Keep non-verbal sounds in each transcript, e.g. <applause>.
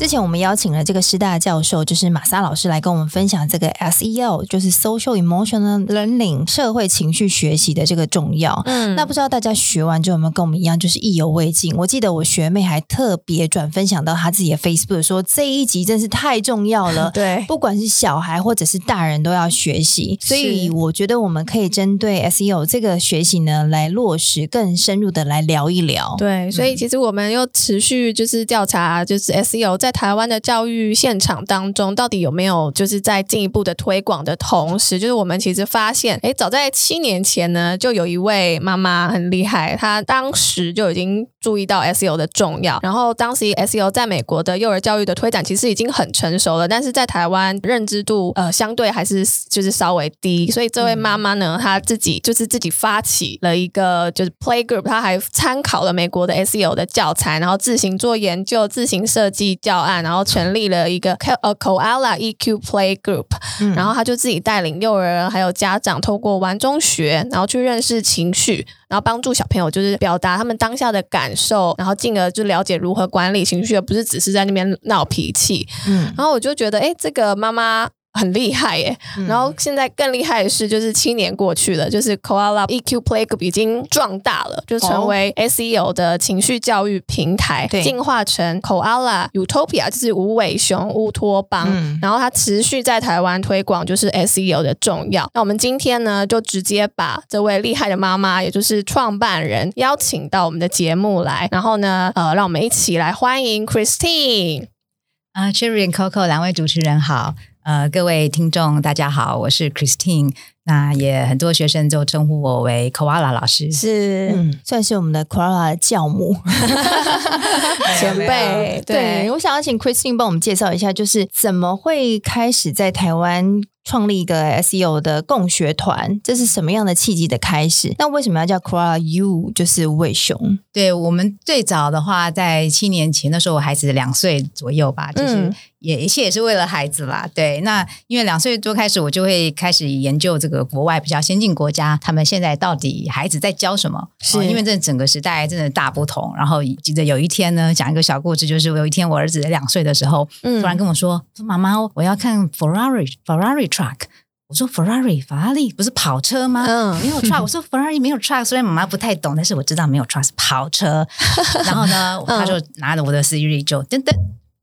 之前我们邀请了这个师大教授，就是马莎老师来跟我们分享这个 SEL，就是 Social Emotional Learning 社会情绪学习的这个重要。嗯，那不知道大家学完之后有没有跟我们一样，就是意犹未尽？我记得我学妹还特别转分享到她自己的 Facebook，说这一集真是太重要了。<laughs> 对，不管是小孩或者是大人都要学习。所以我觉得我们可以针对 SEL 这个学习呢，来落实更深入的来聊一聊。对，所以其实我们又持续就是调查，就是 SEL 在台湾的教育现场当中，到底有没有就是在进一步的推广的同时，就是我们其实发现，哎，早在七年前呢，就有一位妈妈很厉害，她当时就已经注意到 SEL 的重要。然后当时 SEL 在美国的幼儿教育的推展其实已经很成熟了，但是在台湾认知度呃相对还是就是稍微低。所以这位妈妈呢，她自己就是自己发起了一个就是 Play Group，她还参考了美国的 SEL 的教材，然后自行做研究，自行设计教案，然后。成立了一个呃 Koala EQ Play Group，嗯，然后他就自己带领幼儿还有家长，透过玩中学，然后去认识情绪，然后帮助小朋友就是表达他们当下的感受，然后进而就了解如何管理情绪，而不是只是在那边闹脾气。嗯，然后我就觉得，哎，这个妈妈。很厉害耶！然后现在更厉害的是，就是七年过去了，就是 Koala EQ Play Group 已经壮大了，就成为 SEO 的情绪教育平台，对，进化成 Koala Utopia，就是无尾熊乌托邦。嗯、然后它持续在台湾推广，就是 SEO 的重要。那我们今天呢，就直接把这位厉害的妈妈，也就是创办人，邀请到我们的节目来。然后呢，呃，让我们一起来欢迎 Christine。啊、uh,，Cherry and Coco 两位主持人好。呃，各位听众，大家好，我是 Christine。那也很多学生就称呼我为 Koala 老师，是，嗯，算是我们的 Koala 的教母 <laughs> 前辈。对，我想要请 Christine 帮我们介绍一下，就是怎么会开始在台湾。创立一个 SEO 的共学团，这是什么样的契机的开始？那为什么要叫 Koala U？就是无尾熊。对，我们最早的话，在七年前，那时候我孩子两岁左右吧，就是也一切也是为了孩子啦。对，那因为两岁多开始，我就会开始研究这个国外比较先进国家，他们现在到底孩子在教什么？是、哦、因为这整个时代真的大不同。然后记得有一天呢，讲一个小故事，就是有一天我儿子两岁的时候，突然跟我说：“说妈妈，我要看 Ferrari，Ferrari。” truck，我说 Ferrari，法拉利不是跑车吗？嗯，没有 truck，我说 Ferrari 没有 truck，虽然妈妈不太懂，但是我知道没有 truck 是跑车。<laughs> 然后呢，他就拿着我的 Siri 就噔噔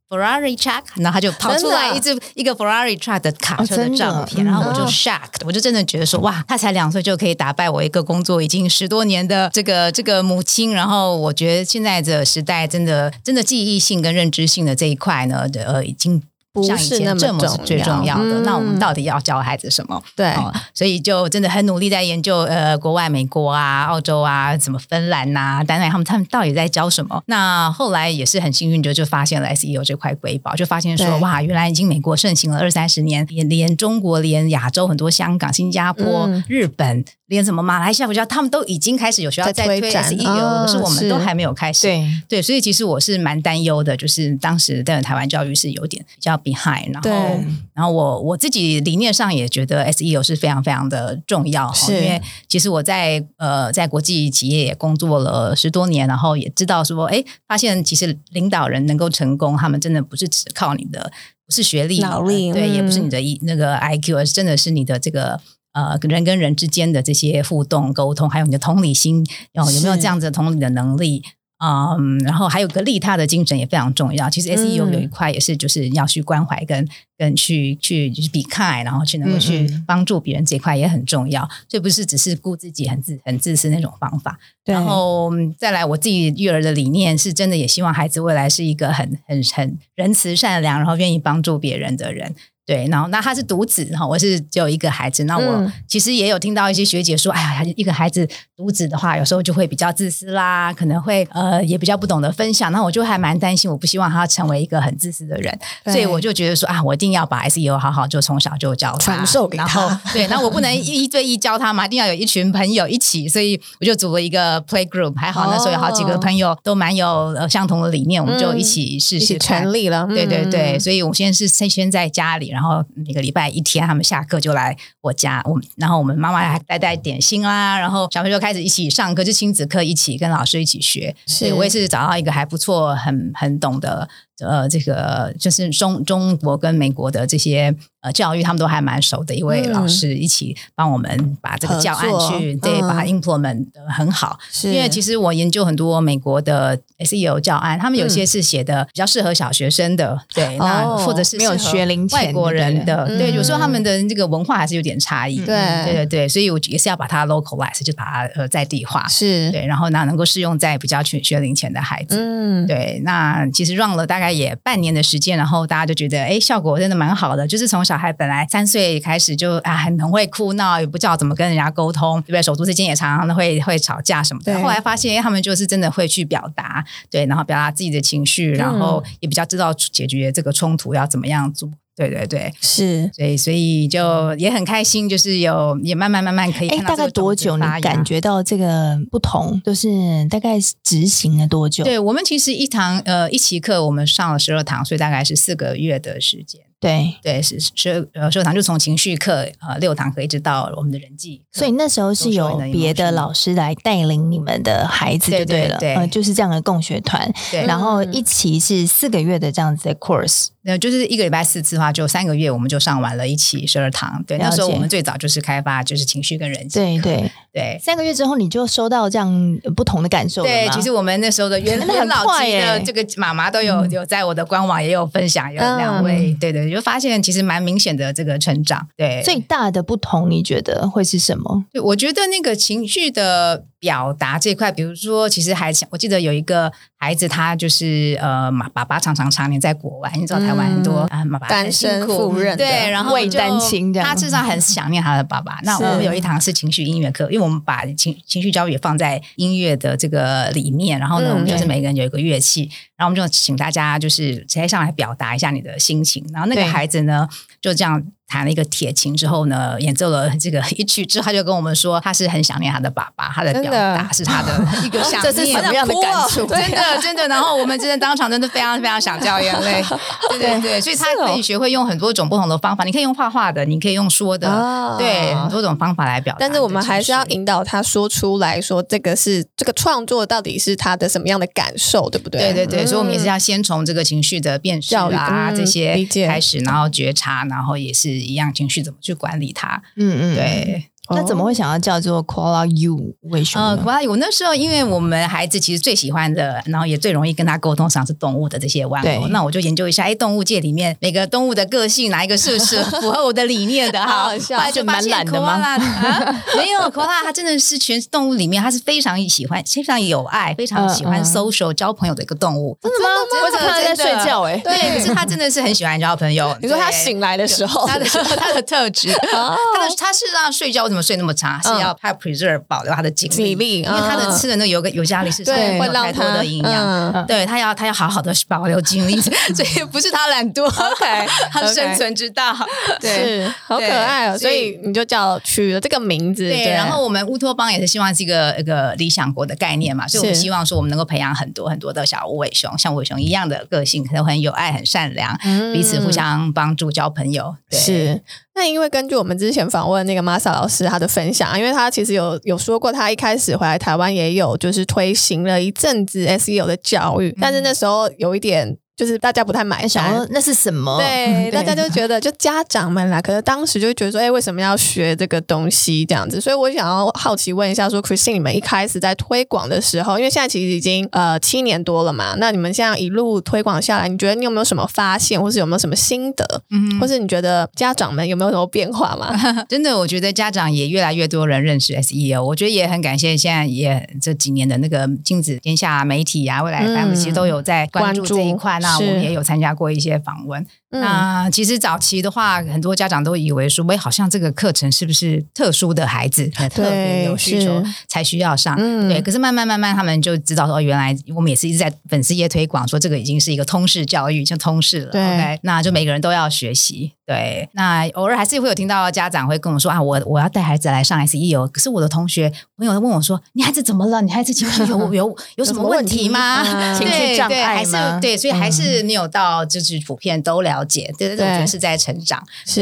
Ferrari truck，然后他就跑出来一只一个 Ferrari truck 的卡车的照片，然后我就 shocked，我就真的觉得说哇，他才两岁就可以打败我一个工作已经十多年的这个这个母亲。然后我觉得现在的时代真的真的记忆性跟认知性的这一块呢，呃，已经。像以前这么是最重要的，嗯，那我们到底要教孩子什么？对，哦，所以就真的很努力在研究，呃，国外美国啊、澳洲啊、什么芬兰呐、啊、丹麦，他们他们到底在教什么？那后来也是很幸运，就就发现了 SEO 这块瑰宝，就发现说哇，原来已经美国盛行了二三十年，连连中国、连亚洲很多香港、新加坡、嗯、日本。连什么马来西亚国家，他们都已经开始有学校在推 S E O，可是我们都还没有开始。对对，所以其实我是蛮担忧的，就是当时的台湾教育是有点比较 behind。然后，然后我我自己理念上也觉得 SEO 是非常非常的重要，因为其实我在呃在国际企业也工作了十多年，然后也知道说，哎，发现其实领导人能够成功，他们真的不是只靠你的不是学历、脑力，对，也不是你的那个 IQ，而是真的是你的这个。呃，人跟人之间的这些互动沟通，还有你的同理心，然后有没有这样子的同理的能力？嗯，然后还有个利他的精神也非常重要。其实 SEO 有一块也是，就是要去关怀跟跟去去就是 be kind，然后去能够去帮助别人这一块也很重要。所以不是只是顾自己很自很自私那种方法。然后再来，我自己育儿的理念是真的，也希望孩子未来是一个很很很仁慈善良，然后愿意帮助别人的人。对，然后那他是独子哈，我是只有一个孩子。那我其实也有听到一些学姐说，嗯、哎呀，一个孩子独子的话，有时候就会比较自私啦，可能会呃也比较不懂得分享。那我就还蛮担心，我不希望他成为一个很自私的人，所以我就觉得说啊，我一定要把 SEO 好好就从小就教他，传授给他。对，那我不能一对一教他嘛，一定要有一群朋友一起，所以我就组了一个 play group。还好那时候有好几个朋友都蛮有呃相同的理念，我们就一起试试成立了。对对对，所以我现在是先先在家里。然后每个礼拜一天，他们下课就来我家，我然后我们妈妈还带带点心啦，然后小朋友就开始一起上课，就亲子课一起跟老师一起学。是我也是找到一个还不错、很很懂得。呃，这个就是中中国跟美国的这些呃教育，他们都还蛮熟的。一位老师一起帮我们把这个教案去对，把它 implement 的很好。是因为其实我研究很多美国的 SEO 教案，他们有些是写的比较适合小学生的，对，那或者是没有学龄外国人的，对，有时候他们的这个文化还是有点差异。对，对对对，所以我也是要把它 localize，就把它呃在地化，是对，然后呢能够适用在比较学学龄前的孩子。嗯，对，那其实 run 了大概。也半年的时间，然后大家就觉得，哎，效果真的蛮好的。就是从小孩本来三岁开始就啊很很会哭闹，也不知道怎么跟人家沟通，对不对？手足之间也常常会会吵架什么的。后来发现，哎，他们就是真的会去表达，对，然后表达自己的情绪，然后也比较知道解决这个冲突要怎么样做。对对对，是，所以所以就也很开心，就是有也慢慢慢慢可以看到。大概多久你感觉到这个不同？就是大概执行了多久？对，我们其实一堂呃一期课，我们上了十二堂，所以大概是四个月的时间。对对，是十呃十二堂，就从情绪课呃六堂课一直到我们的人际。所以那时候是有别的老师来带领你们的孩子，就对了，对，对，呃，就是这样的共学团。对，然后一期是四个月的这样子的 course。那就是一个礼拜四次的话，就三个月我们就上完了一期十二堂。对，那时候我们最早就是开发就是情绪跟人际。对对对，三个月之后你就收到这样不同的感受。对，其实我们那时候的 <laughs> 元元老级的这个妈妈都有有在我的官网也有分享，有两位，对对，就发现其实蛮明显的这个成长。对，最大的不同你觉得会是什么？对，我觉得那个情绪的。表达这块，比如说，其实还我记得有一个孩子，他就是呃，爸爸常常常年在国外，你知道台湾很多啊，爸爸单身赴任，对，然后为单亲这样，他至少很想念他的爸爸。那我们有一堂是情绪音乐课，因为我们把情情绪教育也放在音乐的这个里面，然后呢，我们就是每个人有一个乐器，然后我们就请大家就是直接上来表达一下你的心情，然后那个孩子呢就这样。弹了一个铁琴之后呢，演奏了这个一曲之后，他就跟我们说，他是很想念他的爸爸，他的表达是他的 <laughs> 一个想念，这是什么样的感受？<laughs> 真的真的。然后我们真的当场真的非常非常想掉眼泪，<laughs> 对对对。所以他可以学会用很多种不同的方法，你可以用画画的，你可以用说的，对，很多种方法来表达。但是我们还是要引导他说出来说，这个是这个创作到底是他的什么样的感受，对不对？对对对。所以我们也是要先从这个情绪的辨识啊这些开始，然后觉察，然后也是。一样情绪怎么去管理它？嗯嗯，对。那怎么会想要叫做 Koala U？为什么？呃，Koala U 那时候，因为我们孩子其实最喜欢的，然后也最容易跟他沟通，上是动物的这些玩偶。对那我就研究一下，哎，动物界里面每个动物的个性，哪一个是不是符合我的理念的？<laughs> 好，后来就蛮懒的吗？啊、<laughs> 没有，Koala 它真的是全动物里面，它是非常喜欢、非常有爱、非常喜欢 social 交朋友的一个动物。真的吗？我怎么在睡觉？哎，对，可是它真的是很喜欢交朋友。<laughs> 你说他醒来的时候，他的他的特质，他的他是让睡觉，为什么睡那么长？要它 preserve 保留它的精力，因为它的吃的那个尤尤加利是会有太多的营养，对它要它要好好的保留精力，<laughs> 所以不是它懒惰，OK，<laughs> 它生存之道，对，好可爱哦，所以你就叫取了这个名字，对。然后我们乌托邦也是希望是一个一个理想国的概念嘛，所以我们希望说我们能够培养很多很多的小无尾熊，像无尾熊一样的个性，可能很有爱、很善良，彼此互相帮助、交朋友，是。那因为根据我们之前访问那个 Masa 老师他的分享，因为他其实有有说过，他一开始回来台湾也有就是推行了一阵子 SEO 的教育，但是那时候有一点。就是大家不太买单，那是什么？对，<laughs> 大家就觉得就家长们啦，可能当时就觉得说，哎，为什么要学这个东西这样子？所以我想要好奇问一下，说 Christine，你们一开始在推广的时候，因为现在其实已经呃七年多了嘛，那你们现在一路推广下来，你觉得你有没有什么发现，或是有没有什么心得？嗯，或是你觉得家长们有没有什么变化吗？真的，我觉得家长也越来越多人认识 SEO，我觉得也很感谢现在也这几年的那个镜子天下媒体啊，未来 FM 其实都有在关注这一块。那我们也有参加过一些访问，嗯、那其实早期的话，很多家长都以为说，喂，好像这个课程是不是特殊的孩子，<laughs> 特别有需求才需要上？对。可是慢慢慢慢，他们就知道说，原来我们也是一直在粉丝页推广说，这个已经是一个通识教育，像通识了。对。Okay? 那就每个人都要学习。对。那偶尔还是会有听到家长会跟我说啊，我我要带孩子来上 SEO，可是我的同学朋友问我说，你孩子怎么了？你孩子情绪有 <laughs> 有有什么问题吗？题情绪障碍吗？对，所以还是没有到就是普遍都了。了解，对对对，我觉得是在成长，是，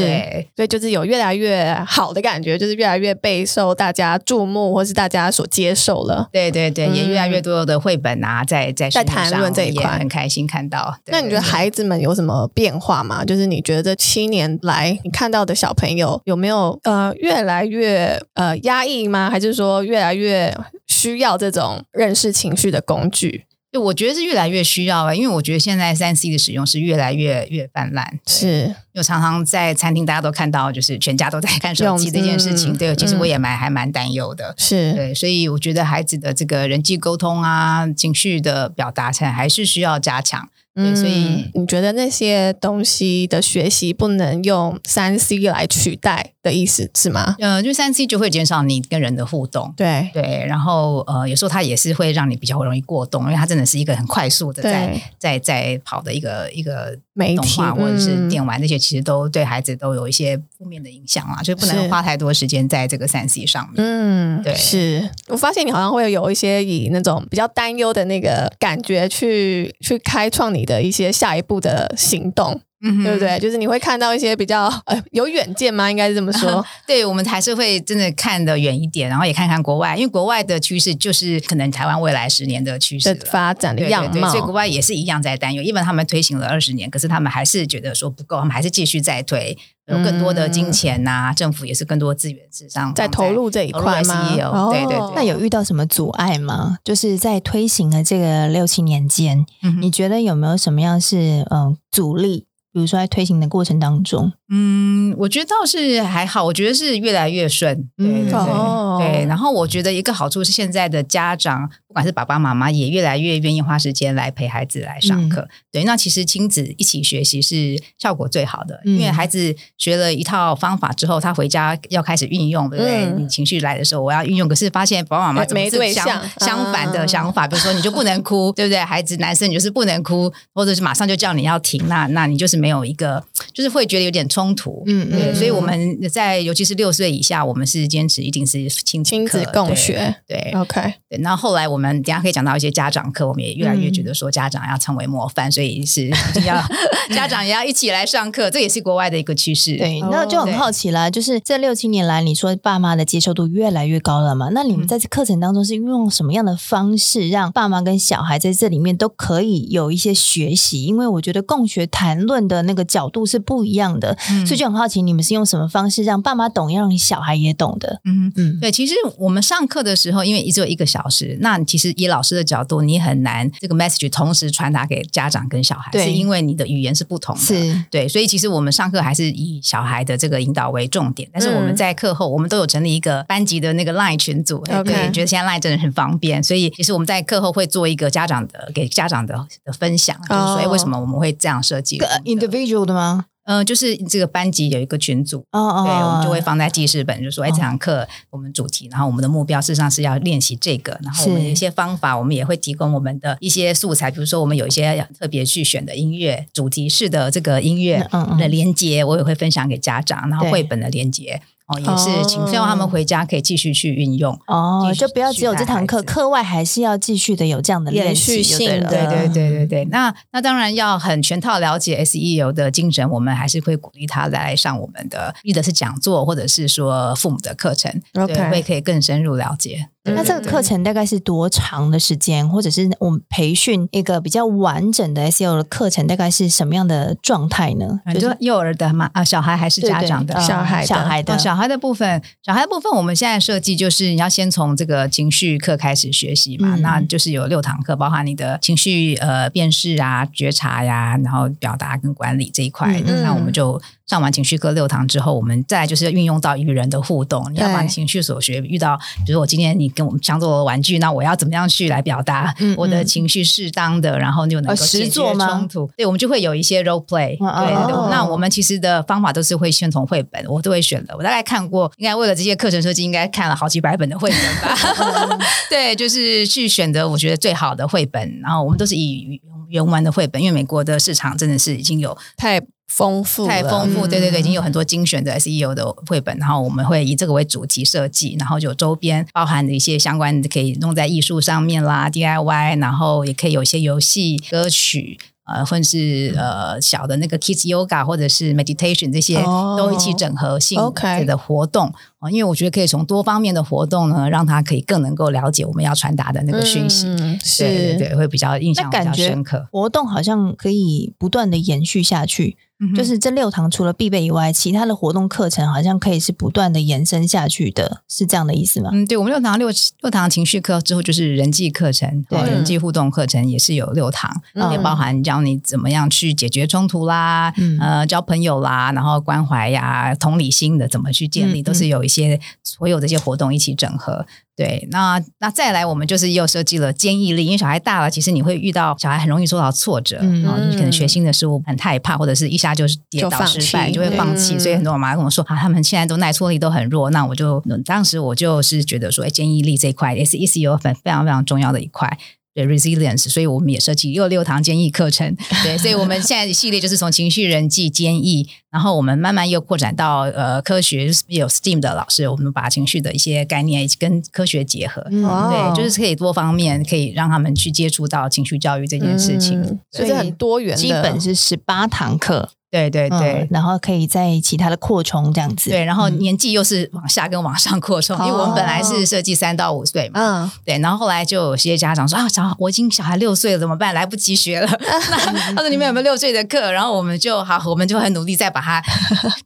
所以就是有越来越好的感觉，就是越来越备受大家注目，或是大家所接受了。对对对，嗯、也越来越多的绘本啊，在在在谈论这一块，很开心看到。那你觉得孩子们有什么变化吗？就是你觉得这七年来你看到的小朋友有没有呃越来越呃压抑吗？还是说越来越需要这种认识情绪的工具？我觉得是越来越需要啊，因为我觉得现在三 C 的使用是越来越越泛滥。是，又常常在餐厅大家都看到，就是全家都在看手机这件事情。对，其实我也蛮、嗯、还蛮担忧的。是对，所以我觉得孩子的这个人际沟通啊，情绪的表达，才还是需要加强。对，所以你觉得那些东西的学习不能用三 C 来取代的意思是吗？呃，就三 C 就会减少你跟人的互动，对。对，然后呃，有时候它也是会让你比较容易过动，因为它真的是一个很快速的在在在跑的一个一个动画或者是电玩，那些其实都对孩子都有一些负面的影响啊，就不能花太多时间在这个三 C 上面。嗯，对，是。我发现你好像会有一些以那种比较担忧的那个感觉去去开创你的一些下一步的行动，嗯，对不对？就是你会看到一些比较呃有远见吗？应该是这么说。啊、<laughs> 对，我们还是会真的看得远一点，然后也看看国外，因为国外的趋势就是可能台湾未来十年的趋势的发展的样貌。对对对，所以国外也是一样在担忧，因为他们推行了二十年，可是他们还是觉得说不够，他们还是继续在推，有更多的金钱呐、啊嗯，政府也是更多资源事实上在投入这一块吗？也有、哦，对对对。那有遇到什么阻碍吗？就是在推行的这个六七年间、嗯，你觉得有没有什么样是嗯、呃、阻力？比如说在推行的过程当中，嗯，我觉得倒是还好，我觉得是越来越顺，对对对、哦、对。然后我觉得一个好处是现在的家长。不管是爸爸妈妈也越来越愿意花时间来陪孩子来上课，嗯，对，那其实亲子一起学习是效果最好的，嗯，因为孩子学了一套方法之后，他回家要开始运用，对不对？嗯，你情绪来的时候，我要运用，可是发现爸爸妈妈怎么是相相反的想法，比如说你就不能哭，对不对？孩子男生你就是不能哭，或者是马上就叫你要停，那那你就是没有一个，就是会觉得有点冲突，嗯对嗯，所以我们在尤其是六岁以下，我们是坚持一定是亲亲子共学，对，对，OK，对，然后后来我们。等下可以讲到一些家长课，我们也越来越觉得说家长要成为模范，嗯、所以是要 <laughs> 家长也要一起来上课，这也是国外的一个趋势。对，那就很好奇了，就是这六七年来，你说爸妈的接受度越来越高了嘛？那你们在这课程当中是运用什么样的方式，让爸妈跟小孩在这里面都可以有一些学习？因为我觉得共学谈论的那个角度是不一样的，嗯、所以就很好奇，你们是用什么方式让爸妈懂，让你小孩也懂的？嗯嗯，对，其实我们上课的时候，因为只有一个小时，那其实以老师的角度，你很难这个 message 同时传达给家长跟小孩，是因为你的语言是不同的。是，对，所以其实我们上课还是以小孩的这个引导为重点，但是我们在课后，我们都有成立一个班级的那个 line 群组，OK，觉得现在 line 真的很方便，所以其实我们在课后会做一个家长的给家长的的分享，就是说，哎，为什么我们会这样设计？individual 的吗？嗯、呃，就是这个班级有一个群组，哦哦，对，我们就会放在记事本，就说哎，这堂课我们主题，然后我们的目标事实上是要练习这个，然后我们有一些方法，我们也会提供我们的一些素材，比如说我们有一些特别去选的音乐，主题式的这个音乐的连接，我也会分享给家长，然后绘本的连接。哦，也是，请希望他们回家可以继续去运用哦，就不要只有这堂课，课外还是要继续的有这样的练习性，对对对对对对。那那当然要很全套了解 SEO 的精神，我们还是会鼓励他来上我们的，或者是讲座，或者是说父母的课程，okay. 对，会可以更深入了解。那这个课程大概是多长的时间，或者是我们培训一个比较完整的 SEO 的课程，大概是什么样的状态呢？就是幼儿的嘛，啊，小孩还是家长的？小孩的，小孩的，小孩的部分，小孩的部分，我们现在设计就是你要先从这个情绪课开始学习嘛，那就是有六堂课，包含你的情绪呃辨识啊、觉察呀，然后表达跟管理这一块。那我们就上完情绪课六堂之后，我们再来就是运用到与人的互动，你要把情绪所学遇到，比如我今天你跟我们抢走了玩具，那我要怎么样去来表达我的情绪适当的，然后就能够解决冲突。对，我们就会有一些 role play。对，哦、那我们其实的方法都是会先从绘本，我都会选的。我大概看过，应该为了这些课程设计，应该看了好几百本的绘本吧。对，<laughs> 就是去选择我觉得最好的绘本。然后我们都是以原文的绘本，因为美国的市场真的是已经有太丰富，太丰富。对对对，已经有很多精选的 SEO 的绘本。然后我们会以这个为主题设计，然后就周边包含的一些相关的，可以弄在艺术上面啦，DIY，然后也可以有一些游戏、歌曲。呃，或者是呃小的那个 Kids Yoga 或者是 Meditation 这些都一起整合性的活动啊，因为我觉得可以从多方面的活动呢，让他可以更能够了解我们要传达的那个讯息，嗯、是对对对，会比较印象比较深刻。活动好像可以不断的延续下去。就是这六堂除了必备以外，其他的活动课程好像可以是不断的延伸下去的，是这样的意思吗？嗯，对，我们六堂六六堂情绪课之后就是人际课程，对，人际互动课程也是有六堂，嗯、也包含教你怎么样去解决冲突啦，嗯、呃，交朋友啦，然后关怀呀、同理心的怎么去建立，嗯、都是有一些所有这些活动一起整合。对，那那再来，我们就是又设计了坚毅力，因为小孩大了，其实你会遇到小孩很容易受到挫折，嗯、然后你可能学新的事物很害怕，或者是一下就是跌倒失败，就，就会放弃。嗯、所以很多妈妈跟我说啊，他们现在都耐挫力都很弱。那我就当时我就是觉得说，哎，坚毅力这一块也是 ECU 很非常非常重要的一块。对 resilience，所以我们也设计又六堂坚毅课程。<laughs> 对，所以我们现在的系列就是从情绪、人际、坚毅，然后我们慢慢又扩展到呃科学，有 STEAM 的老师，我们把情绪的一些概念跟科学结合。哦、对，就是可以多方面可以让他们去接触到情绪教育这件事情，嗯、所以很多元，基本是十八堂课。对对对、嗯，然后可以在其他的扩充这样子。对，然后年纪又是往下跟往上扩充，嗯、因为我们本来是设计三到五岁嘛。嗯，对。然后后来就有些家长说啊，小我已经小孩六岁了，怎么办？来不及学了。<laughs> 那他说你们有没有六岁的课？然后我们就好，我们就很努力再把它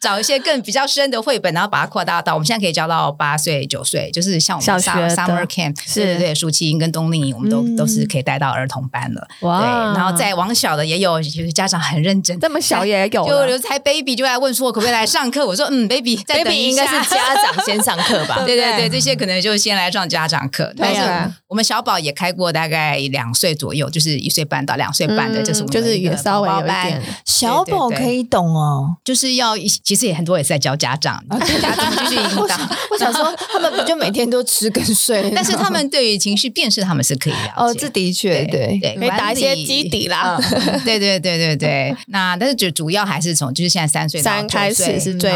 找一些更比较深的绘本，然后把它扩大到我们现在可以教到八岁九岁，就是像我们 summer camp，是对对对，暑期营跟冬令营，我们都、嗯、都是可以带到儿童班了。哇，对。然后再往小的也有，就是家长很认真，这么小也有，就刘才 baby 就来问说可不可以来上课？我说嗯，baby 再等一下，baby 应该是家长先上课吧？<laughs> 对对对，这些可能就先来上家长课。但是我们小宝也开过，大概两岁左右，就是一岁半到两岁半的，就是我们就是也稍微有一点小宝可以懂哦，就是要其实也很多也是在教家长，<laughs> 家长继续引导。我想说，他们不就每天都吃跟睡？但是他们对于情绪辨识，他们是可以了解。哦，这的确对对，可以打一些基底啦。对对对对对，<laughs> 那但是主主要还是从就是现在三岁三开始是最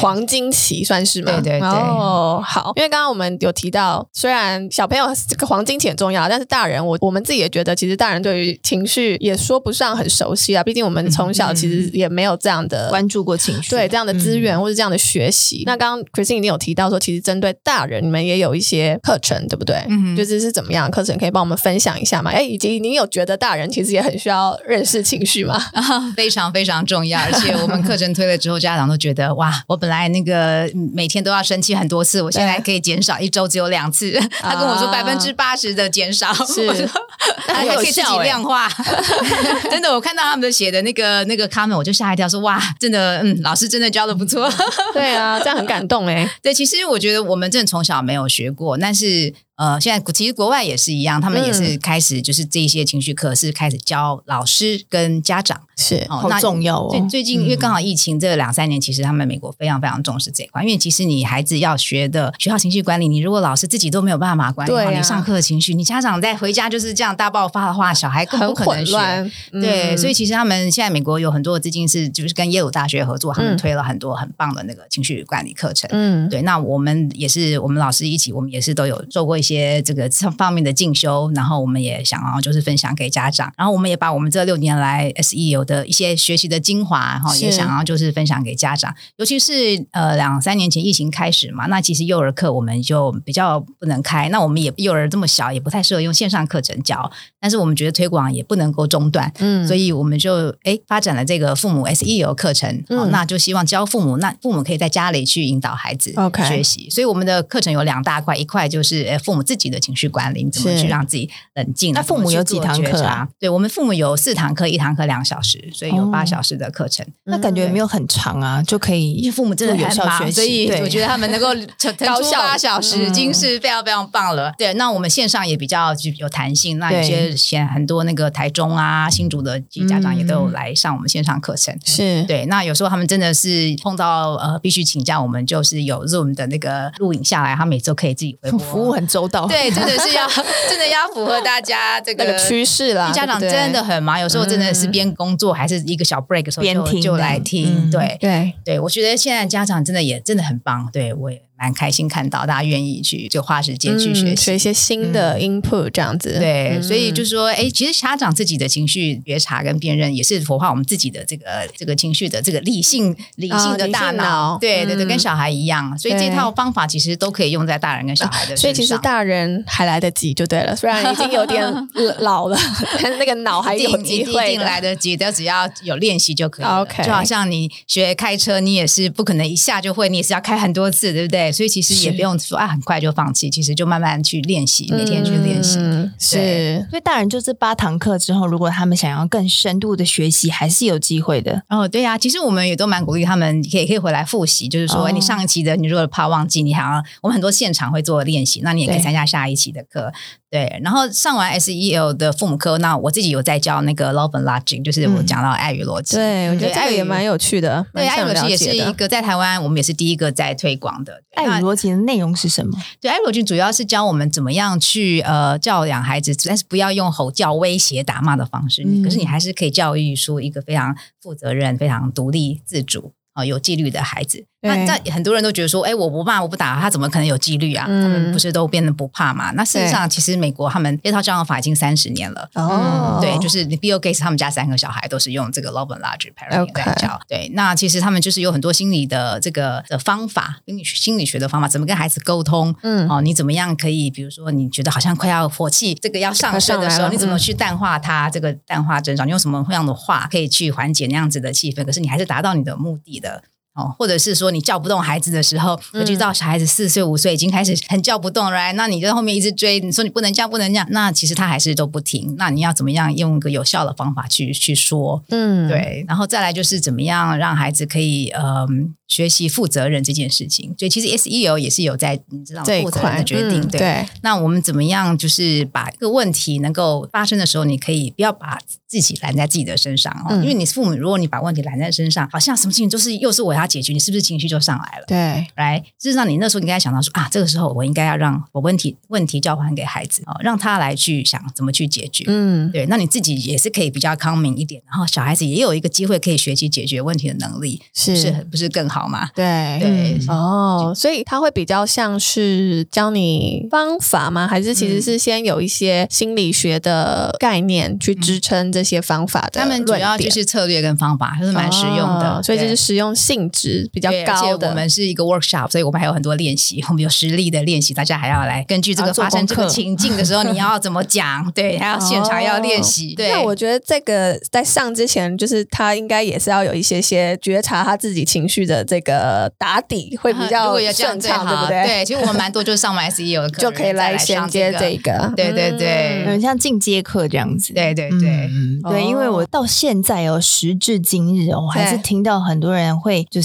黄金期，算是吗？对对对。哦，好，因为刚刚我们有提到，虽然小朋友这个黄金期很重要，但是大人我我们自己也觉得，其实大人对于情绪也说不上很熟悉啊。毕竟我们从小其实也没有这样的关注过情绪，对这样的资源或者这样的学习。那刚刚 Christine 已经有提到说，其实针对大人，你们也有一些课程，对不对？嗯，就是是怎么样的课程，可以帮我们分享一下吗？哎，以及你有觉得大人其实也很需要认识情绪吗？<laughs> 非常非常重要，而且 <laughs> 我们课程推了之后，家长都觉得哇，我本来那个每天都要生气很多次，我现在可以减少一周只有两次。他跟我说百分之八十的减少，是，<laughs> 还可以自己量化。<laughs> 真的，我看到他们写的那个那个 comment，我就吓一跳，说哇，真的，嗯，老师真的教的不错。对啊，这样很感动哎。对，其实我觉得我们真的从小没有学过，但是。呃，现在其实国外也是一样，他们也是开始就是这些情绪课是开始教老师跟家长，是哦，那重要哦。最最近因为刚好疫情这两三年，其实他们美国非常非常重视这一块，因为其实你孩子要学的学校情绪管理，你如果老师自己都没有办法管理好你上课的情绪，你家长在回家就是这样大爆发的话，小孩更不可能学。对，所以其实他们现在美国有很多的资金是就是跟耶鲁大学合作，他们推了很多很棒的那个情绪管理课程。嗯，对，那我们也是我们老师一起，我们也是都有做过一些这个这方面的进修，然后我们也想要就是分享给家长，然后我们也把我们这六年来 SEO 的一些学习的精华，然后也想要就是分享给家长，尤其是呃两三年前疫情开始嘛，那其实幼儿课我们就比较不能开，那我们也幼儿这么小，也不太适合用线上课程教，但是我们觉得推广也不能够中断，嗯，所以我们就哎发展了这个父母 SEO 课程，嗯，那就希望教父母，那父母可以在家里去引导孩子学习，Okay. 所以我们的课程有两大块，一块就是父母自己的情绪管理，怎么去让自己冷静。那父母有几堂课啊？对，我们父母有四堂课，一堂课两小时，所以有八小时的课程。哦、那感觉没有很长啊，就可以。因为父母真的有效学习，所以我觉得他们能够 <laughs> 高效八小时已经是非常非常棒了。对，那我们线上也比较有弹性。那有些现很多那个台中啊、新竹的家长也都有来上我们线上课程。是对。那有时候他们真的是碰到呃必须请假，我们就是有 Zoom 的那个录影下来，他每周可以自己回播。<laughs> 服务很周到。对，真的是要 <laughs> 真的要符合大家这个趋势啦。家长真的很忙，有时候真的是边工作还是一个小 break 的时候就就来听。对对对，我觉得现在家长真的也真的很棒。对我也。蛮开心看到大家愿意去就花时间去学习、嗯、学一些新的 input 这样子，嗯、对，嗯、所以就是说，哎，其实家长自己的情绪觉察跟辨认，也是活化我们自己的这个这个情绪的这个理性理性的大脑，哦、对对对，跟小孩一样，所以这套方法其实都可以用在大人跟小孩的身上。所以其实大人还来得及就对了，虽然已经有点老了，但 <laughs> 是那个脑还有机会，一定来得及，只要有练习就可以了。OK，就好像你学开车，你也是不可能一下就会，你也是要开很多次，对不对？所以其实也不用说啊，很快就放弃。其实就慢慢去练习，每天去练习。嗯、是，所以大人就是八堂课之后，如果他们想要更深度的学习，还是有机会的。哦，对呀、啊，其实我们也都蛮鼓励他们，可以可以回来复习。就是说，哦、你上一期的，你如果怕忘记，你好像我们很多现场会做练习，那你也可以参加下一期的课。对，然后上完 SEL 的父母课，那我自己有在教那个 Love and Logic，就是我讲到爱与逻辑。对，我觉得这个也蛮有趣的。对，爱与逻辑也是一个在台湾，我们也是第一个在推广的。爱与逻辑的内容是什么？对，爱与逻辑主要是教我们怎么样去呃教养孩子，但是不要用吼叫、威胁、打骂的方式。可是你还是可以教育出一个非常负责任、非常独立自主、啊有纪律的孩子。那在很多人都觉得说，哎，我不骂，我不打，他怎么可能有纪律啊？嗯、他们不是都变得不怕嘛？那事实上，其实美国他们这套教养法已经三十年了。哦、嗯，对，就是 Bill Gates 他们家三个小孩都是用这个 Love and Logic Parenting 在教。对，那其实他们就是有很多心理的这个的方法，心理心理学的方法，怎么跟孩子沟通？嗯，哦，你怎么样可以，比如说你觉得好像快要火气这个要上升的时候，你怎么去淡化它？这个淡化症状，你用什么样的话可以去缓解那样子的气氛？可是你还是达到你的目的的。哦，或者是说你叫不动孩子的时候，尤其到小孩子四岁五岁已经开始很叫不动了，那你就在后面一直追，你说你不能叫不能叫，那其实他还是都不听。那你要怎么样用一个有效的方法去去说？嗯，对，然后再来就是怎么样让孩子可以嗯。呃学习负责任这件事情，所以其实 SEO 也是有在你知道负责任的决定。嗯、对，对那我们怎么样就是把一个问题能够发生的时候，你可以不要把自己揽在自己的身上哦，嗯、因为你父母，如果你把问题揽在身上，好像什么事情都是又是我要解决，你是不是情绪就上来了？对，来，事实上你那时候应该想到说啊，这个时候我应该要让我问题问题交还给孩子哦，让他来去想怎么去解决。嗯，对，那你自己也是可以比较 calming 一点，然后小孩子也有一个机会可以学习解决问题的能力，是是不是更好？好吗？对对哦，所以他会比较像是教你方法吗？还是其实是先有一些心理学的概念去支撑这些方法的？他们主要就是策略跟方法，就是蛮实用的，所以这是实用性质比较高的。我们是一个 workshop，所以我们还有很多练习，我们有实力的练习，大家还要来根据这个发生这个情境的时候，你要怎么讲？<laughs> 对，还要现场要练习。对，那我觉得这个在上之前，就是他应该也是要有一些些觉察他自己情绪的。这个打底会比较顺畅，对不对？对，其实我们蛮多就是上完 SEL 的课就可以来衔接这个，对对对，嗯，像进阶课这样子，对对对，对，因为我到现在哦，时至今日哦，我还是听到很多人会就是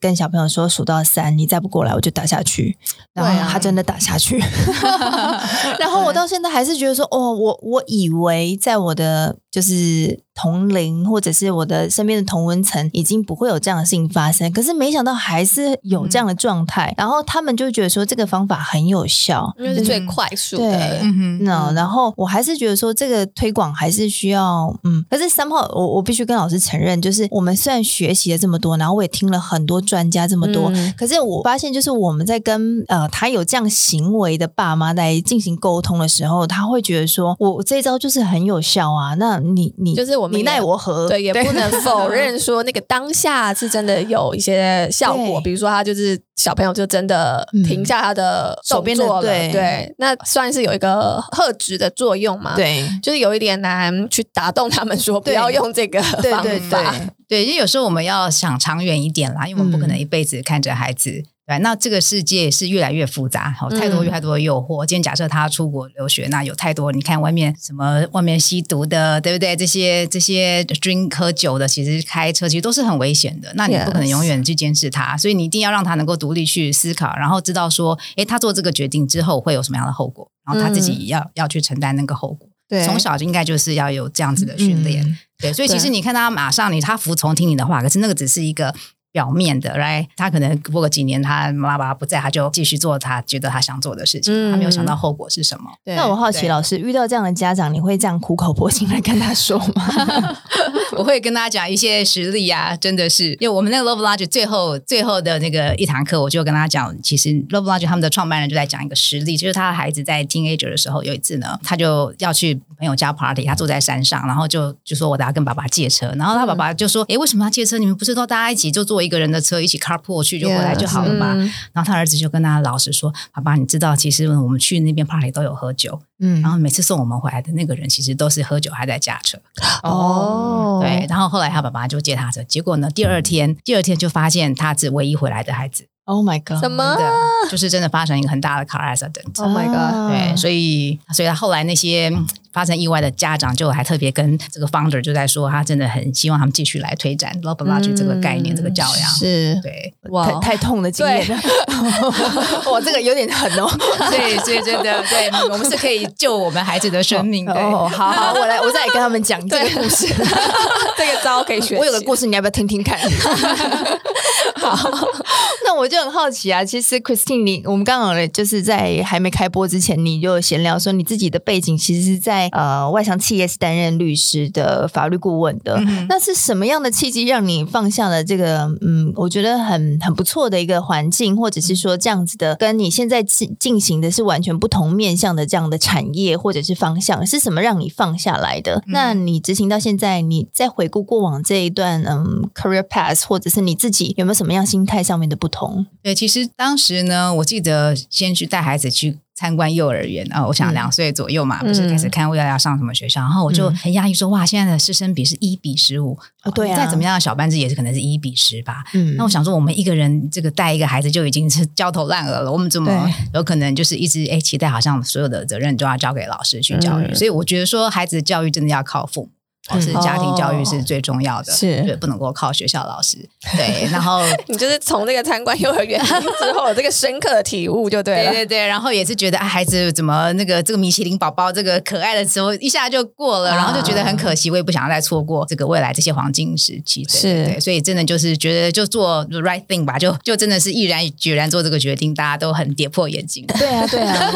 跟小朋友说数到三，你再不过来我就打下去，然后他真的打下去，<laughs> 然后我到现在还是觉得说，哦，我我以为在我的就是同龄或者是我的身边的同温层已经不会有这样的事情发生，可是没想到还是有这样的状态，嗯、然后他们就觉得说这个方法很有效，因为是最快速的。对，嗯那然后我还是觉得说这个推广还是需要，嗯，可是三号我我必须跟老师承认，就是我们虽然学习了这么多，然后我也听了很多专家这么多，嗯、可是我发现就是我们在跟呃他有这样行为的爸妈来进行沟通的时候，他会觉得说我这一招就是很有效啊，那你你就是我们你奈我何？对，也不能否认说那个当下是真的有一些效果，比如说他就是小朋友就真的停下他的手边的对对，那算是有一个吓阻的作用嘛？对，就是有一点难去打动他们说不要用这个方法。对对对，对，因为有时候我们要想长远一点啦，因为我们不可能一辈子看着孩子。对，那这个世界是越来越复杂，好，太多太多的诱惑。嗯、今天假设他出国留学，那有太多，你看外面什么，外面吸毒的，对不对？这些这些 drink 喝酒的，其实开车其实都是很危险的。那你不可能永远去监视他，所以你一定要让他能够独立去思考，然后知道说，诶，他做这个决定之后会有什么样的后果，然后他自己要、嗯、要去承担那个后果。对，从小就应该就是要有这样子的训练。嗯、对，所以其实你看他马上你他服从听你的话，可是那个只是一个。表面的来，他可能过个几年，他妈妈不在，他就继续做他觉得他想做的事情，嗯、他没有想到后果是什么。对那我好奇，老师遇到这样的家长，你会这样苦口婆心来跟他说吗？<laughs> 我会跟他讲一些实例啊，真的是，因为我们那个 Love Logic 最后最后的那个一堂课，我就跟他讲，其实 Love Logic 他们的创办人就在讲一个实例，就是他的孩子在 teenager 的时候，有一次呢，他就要去朋友家 party，他坐在山上，然后就就说我等下跟爸爸借车，然后他爸爸就说，哎、嗯，为什么要借车？你们不是都大家一起就坐一个人的车一起 carpool 去就回来就好了嘛。然后他儿子就跟他老师说：“爸爸，你知道其实我们去那边 party 都有喝酒，嗯，然后每次送我们回来的那个人其实都是喝酒还在驾车。哦，对。然后后来他爸爸就接他车，结果呢，第二天第二天就发现他是唯一回来的孩子。Oh my god！什么？就是真的发生一个很大的 car accident。Oh my god！对，所以所以他后来那些。发生意外的家长就还特别跟这个 founder 就在说，他真的很希望他们继续来推展 Love Logic 这个概念，这个教养是对哇，太痛的经验了，<laughs> 哇，这个有点狠哦。<laughs> 对，所以真的，对我们是可以救我们孩子的生命。哦，好好，我来，我再来跟他们讲这个故事，<laughs> 这个招可以学。我有个故事，你要不要听听看？<laughs> 好，那我就很好奇啊。其实 Christine，你我们刚好就是在还没开播之前，你就闲聊说你自己的背景其实是在。呃，外商企业是担任律师的法律顾问的，嗯、那是什么样的契机让你放下了这个嗯，我觉得很很不错的一个环境，或者是说这样子的，跟你现在进进行的是完全不同面向的这样的产业或者是方向，是什么让你放下来的？嗯、那你执行到现在，你再回顾过往这一段嗯 career path，或者是你自己有没有什么样心态上面的不同？对，其实当时呢，我记得先去带孩子去。参观幼儿园啊，我想两岁左右嘛，嗯、不是开始看未来要上什么学校，嗯、然后我就很压抑说，哇，现在的师生比是一比十五，哦，对啊，再怎么样的小班制也是可能是一比十吧。嗯，那我想说，我们一个人这个带一个孩子就已经是焦头烂额了，我们怎么有可能就是一直哎期待好像所有的责任都要交给老师去教育？嗯、所以我觉得说，孩子的教育真的要靠父母。是家庭教育是最重要的，是对，不能够靠学校老师。对，然后 <laughs> 你就是从这个参观幼儿园之后，这个深刻的体悟就对了。对对对，然后也是觉得啊，孩子怎么那个这个米其林宝宝这个可爱的时候一下就过了，然后就觉得很可惜，我也不想要再错过这个未来这些黄金时期。是对，所以真的就是觉得就做 the right thing 吧，就就真的是毅然决然做这个决定，大家都很跌破眼镜。对啊，对啊，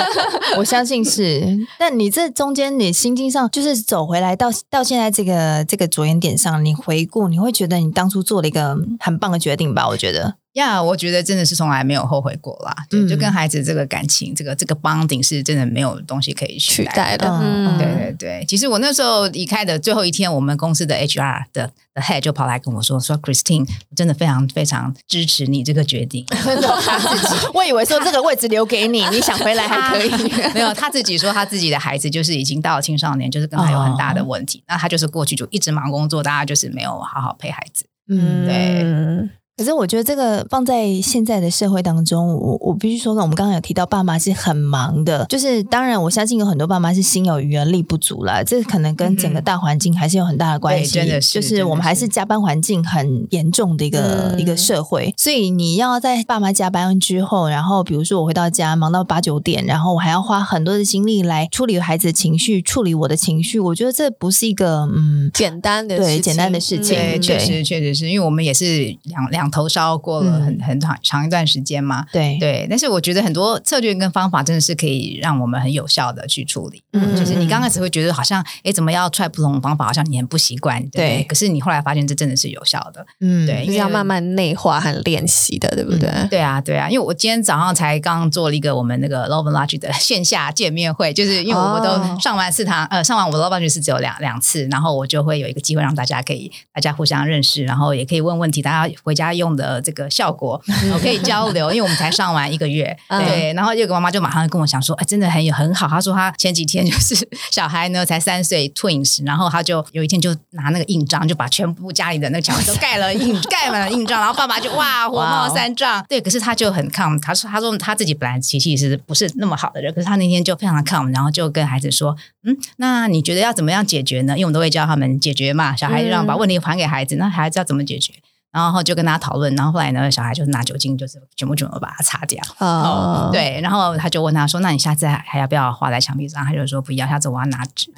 我相信是。<laughs> 但你这中间，你心境上就是走回来到到现在这个这个着眼点上，你回顾，你会觉得你当初做了一个很棒的决定吧？我觉得呀，yeah, 我觉得真的是从来没有后悔过啦。对，嗯、就跟孩子这个感情，这个这个 bonding 是真的没有东西可以取代的。嗯，对对对。其实我那时候离开的最后一天，我们公司的 HR 的的 head 就跑来跟我说：“说 Christine，我真的非常非常支持你这个决定。<laughs> <laughs> ”我以为说这个位置留给你，你想回来还可以。<laughs> 没有，他自己说他自己的孩子就是已经到了青少年，就是跟他有很大的问题。哦、那他就是过去就一直忙工作，大家就是没有好好陪孩子。嗯，对。可是我觉得这个放在现在的社会当中，我我必须说，我们刚刚有提到爸妈是很忙的，就是当然我相信有很多爸妈是心有余而力不足啦，这可能跟整个大环境还是有很大的关系。真的是，就是我们还是加班环境很严重的一个、嗯、一个社会，所以你要在爸妈加班之后，然后比如说我回到家忙到八九点，然后我还要花很多的精力来处理孩子的情绪，处理我的情绪，我觉得这不是一个嗯简单的对简单的事情。对，确实确实是因为我们也是两两头烧过了很、嗯、很长长一段时间嘛。对对，但是我觉得很多策略跟方法真的是可以让我们很有效的去处理。嗯，就是你刚开始会觉得好像哎，怎么要 try 不同方法，好像你很不习惯。对，对，可是你后来发现这真的是有效的。嗯，对，是要慢慢内化和练习的，对不对？嗯、对啊，对啊，因为我今天早上才刚做了一个我们那个 Love and Logic 的线下见面会，就是因为我都上完四堂，哦、呃，上完我的 Love and Logic 是只有两两次，然后我就会有一个机会让大家可以大家互相认识，然后也可以问问题，大家回家用的这个效果，我 <laughs> 可以交流。因为我们才上完一个月，<laughs> 对，然后有个妈妈就马上跟我讲说，哎，真的很有很好。她说她前几天就是小孩呢才三岁 Twins，然后她就有一天就拿那个印章，就把全部家里的那个墙都盖了印盖满了印章，然后爸爸就哇火冒三丈。<laughs> 对，可是他就很 calm，他说他说他自己本来脾气是不是那么好的人，可是他那天就非常的 calm，然后就跟孩子说，嗯，那你觉得要怎么样解决呢？因为我们都会教他们解决嘛，小孩就让把问题还给孩子，那孩子要怎么解决？然后就跟他讨论，然后后来呢，小孩就拿酒精，就是全部全部把它擦掉。哦，对，然后他就问他说：“那你下次还还要不要画在墙壁上？”他就说：“不要，下次我要拿纸。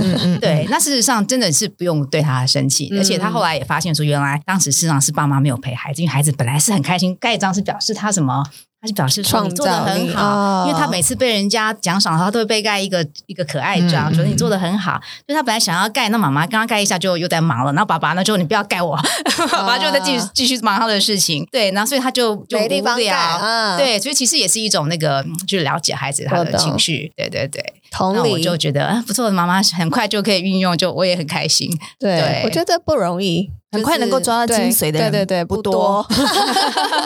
嗯嗯” <laughs> 对，那事实上真的是不用对他生气，嗯、而且他后来也发现说，原来当时事实上是爸妈没有陪孩子，因为孩子本来是很开心，盖章是表示他什么？他就表示说你做的很好，哦、因为他每次被人家奖赏，他都会被盖一个一个可爱章，觉得、嗯、你做的很好。就他本来想要盖，那妈妈刚刚盖一下就又在忙了，然后爸爸呢就你不要盖我，哦、<laughs> 爸爸就在继续继续忙他的事情。对，然后所以他就就无聊，没地方盖、嗯、对，所以其实也是一种那个就是了解孩子他的情绪。对对对，同理，我就觉得啊不错的妈妈很快就可以运用，就我也很开心。对，对我觉得不容易。很快能够抓到精髓的人，对对对，不多，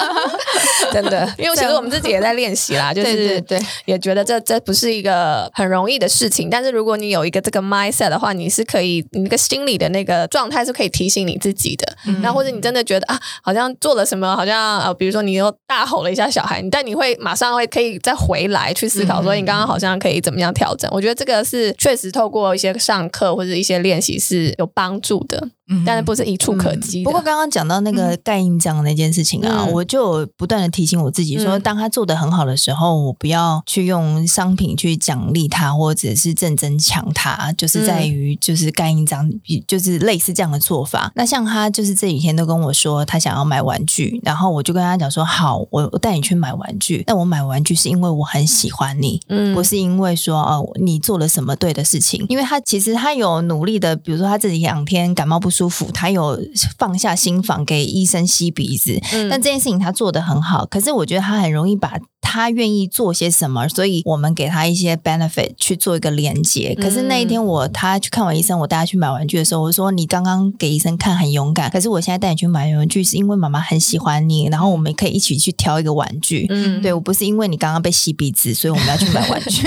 <laughs> 真的。因为其实我们自己也在练习啦，就是对对对，也觉得这这不是一个很容易的事情。但是如果你有一个这个 mindset 的话，你是可以，你那个心理的那个状态是可以提醒你自己的。那、嗯、或者你真的觉得啊，好像做了什么，好像呃，比如说你又大吼了一下小孩，但你会马上会可以再回来去思考，说你刚刚好像可以怎么样调我觉得这个是确实透过一些上课或者一些练习是有帮助的。但是不是一触可及、嗯。不过刚刚讲到那个盖印章那件事情啊，嗯、我就不断的提醒我自己说，当他做的很好的时候，我不要去用商品去奖励他，或者是正增强他，就是在于就是盖印章，就是类似这样的做法。那像他就是这几天都跟我说他想要买玩具，然后我就跟他讲说好，我我带你去买玩具。那我买玩具是因为我很喜欢你，嗯，不是因为说哦你做了什么对的事情。因为他其实他有努力的，比如说他这两天感冒不舒服。他有放下心房给医生吸鼻子，嗯、但这件事情他做的很好。可是我觉得他很容易把他愿意做些什么，所以我们给他一些 benefit 去做一个连接。可是那一天我他去看完医生，我带他去买玩具的时候，我说你刚刚给医生看很勇敢，可是我现在带你去买玩具是因为妈妈很喜欢你，然后我们可以一起去挑一个玩具。嗯，对我不是因为你刚刚被吸鼻子，所以我们要去买玩具。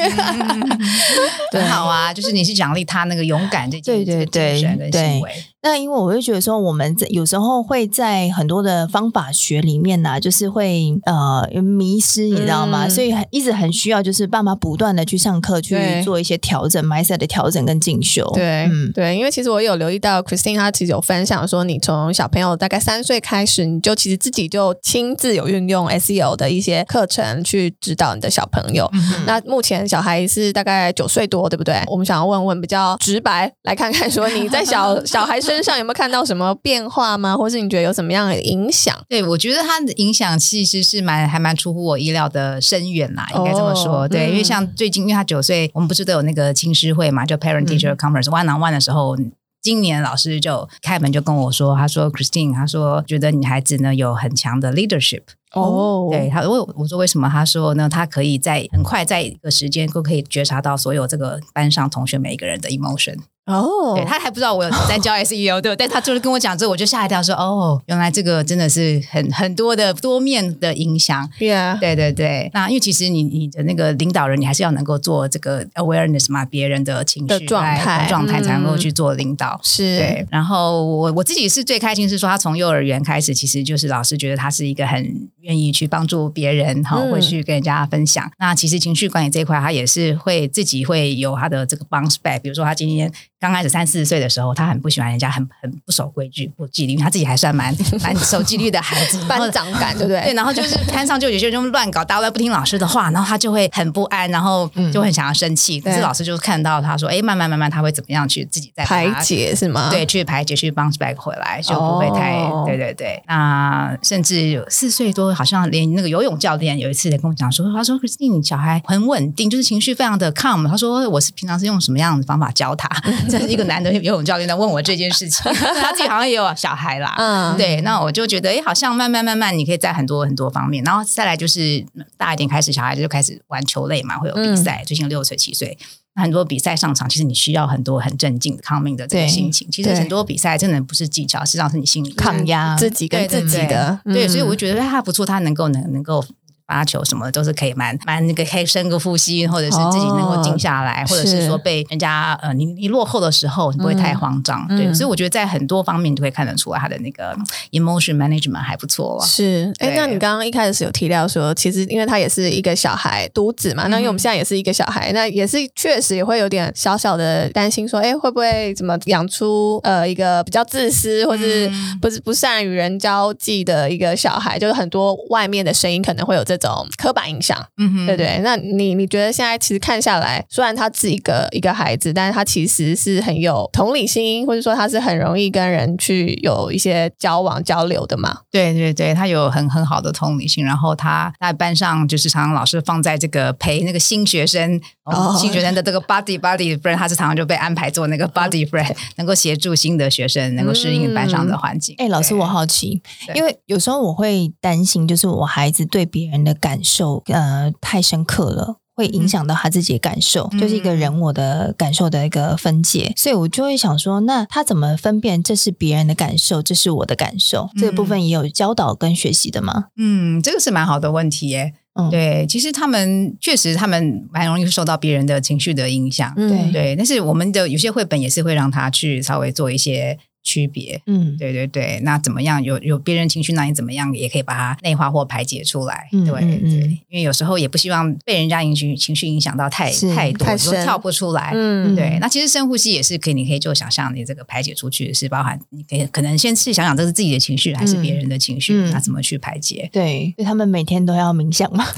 <laughs> 对，好啊，就是你是奖励他那个勇敢这件对对对对。那因为我会觉得说，我们在有时候会在很多的方法学里面呢、啊，就是会呃迷失，你知道吗？嗯、所以一直很需要就是爸妈不断的去上课去做一些调整，mindset 的调整跟进修。对，嗯，对，因为其实我有留意到 Christine 她其实有分享说，你从小朋友大概三岁开始，你就其实自己就亲自有运用 SEO 的一些课程去指导你的小朋友。嗯、那目前小孩是大概九岁多，对不对？我们想要问问比较直白，来看看说你在小 <laughs> 小孩身。身上有没有看到什么变化吗？或是你觉得有什么样的影响？对，我觉得他的影响其实是蛮还蛮出乎我意料的深远啦，应该这么说。哦、对，嗯、因为像最近，因为他九岁，我们不是都有那个亲师会嘛，就 Parent Teacher Conference One on One 的时候，今年老师就开门就跟我说，他说 Christine，他说觉得你孩子呢有很强的 leadership。哦，对他，我我说为什么？他说呢，他可以在很快在一个时间都可以觉察到所有这个班上同学每一个人的 emotion。哦，对，他还不知道我有在教 SEO，对，但他就是跟我讲之后，我就吓一跳，说哦，原来这个真的是很很多的多面的影响。Yeah，对对对。那因为其实你你的那个领导人，你还是要能够做这个 awareness 嘛，别人的情绪的状态状态才能够去做领导。是。然后我我自己是最开心是说，他从幼儿园开始，其实就是老师觉得他是一个很愿意去帮助别人，哈、嗯，会去跟人家分享。那其实情绪管理这一块，他也是会自己会有他的这个 bounce back。比如说他今天刚开始三四十岁的时候，他很不喜欢人家很很不守规矩、不纪律，因为他自己还算蛮蛮守纪律的孩子，<laughs> 班长感，<laughs> 对不对？对，然后就是班上就有些人就乱搞，大家都不听老师的话，然后他就会很不安，然后就会很想要生气。嗯、可是老师就看到他说：“哎，慢慢慢慢，他会怎么样去自己再排解是吗？对，去排解，去 bounce back 回来，就不会太……哦、对对对。那甚至有四岁多，好像连那个游泳教练有一次也跟我讲说：“他说，Christine 小孩很稳定，就是情绪非常的 calm。他说我是平常是用什么样的方法教他？这是一个男的游泳教练在问我这件事情，<laughs> 他自己好像也有小孩啦。嗯，对。那我就觉得，哎，好像慢慢慢慢，你可以在很多很多方面，然后再来就是大一点开始，小孩子就开始玩球类嘛，会有比赛。嗯、最近六岁七岁，很多比赛上场，其实你需要很多很镇静、calming 的这个心情。其实很多比赛真的不是技巧，实际上是你心里抗压自己跟自己的。对，所以我就觉得他不错，他能够能能够。发球什么的都是可以蛮蛮那个，可以深个呼吸，或者是自己能够静下来，哦、或者是说被人家呃，你你落后的时候你不会太慌张，嗯、对，所以我觉得在很多方面你都会看得出来他的那个 emotion management 还不错。是，哎，那你刚刚一开始有提到说，其实因为他也是一个小孩独子嘛，那因为我们现在也是一个小孩，那也是确实也会有点小小的担心，说，哎，会不会怎么养出呃一个比较自私，或是不是不善与人交际的一个小孩？就是很多外面的声音可能会有这。这种刻板印象，嗯哼，对对。那你你觉得现在其实看下来，虽然他是一个一个孩子，但是他其实是很有同理心，或者说他是很容易跟人去有一些交往交流的嘛？对对对，他有很很好的同理心。然后他在班上就是常常老师放在这个陪那个新学生，哦、新学生的这个 buddy buddy friend，他是常常就被安排做那个 buddy friend，、嗯、能够协助新的学生能够适应班上的环境。哎、嗯，老师，我好奇，因为有时候我会担心，就是我孩子对别人的感受，呃，太深刻了，会影响到他自己的感受，嗯、就是一个人我的感受的一个分解，所以我就会想说，那他怎么分辨这是别人的感受，这是我的感受？嗯、这个部分也有教导跟学习的吗？嗯，这个是蛮好的问题耶。嗯，对，其实他们确实他们蛮容易受到别人的情绪的影响，嗯，对，但是我们的有些绘本也是会让他去稍微做一些。区别，嗯，对对对，那怎么样？有有别人情绪，那你怎么样也可以把它内化或排解出来，对、嗯、对，因为有时候也不希望被人家影响情绪影响到太太多，太深。跳不出来，嗯，对。那其实深呼吸也是可以，你可以就想象你这个排解出去是包含，你可以可能先去想想这是自己的情绪还是别人的情绪，嗯、那怎么去排解？对，所以他们每天都要冥想嘛。<laughs>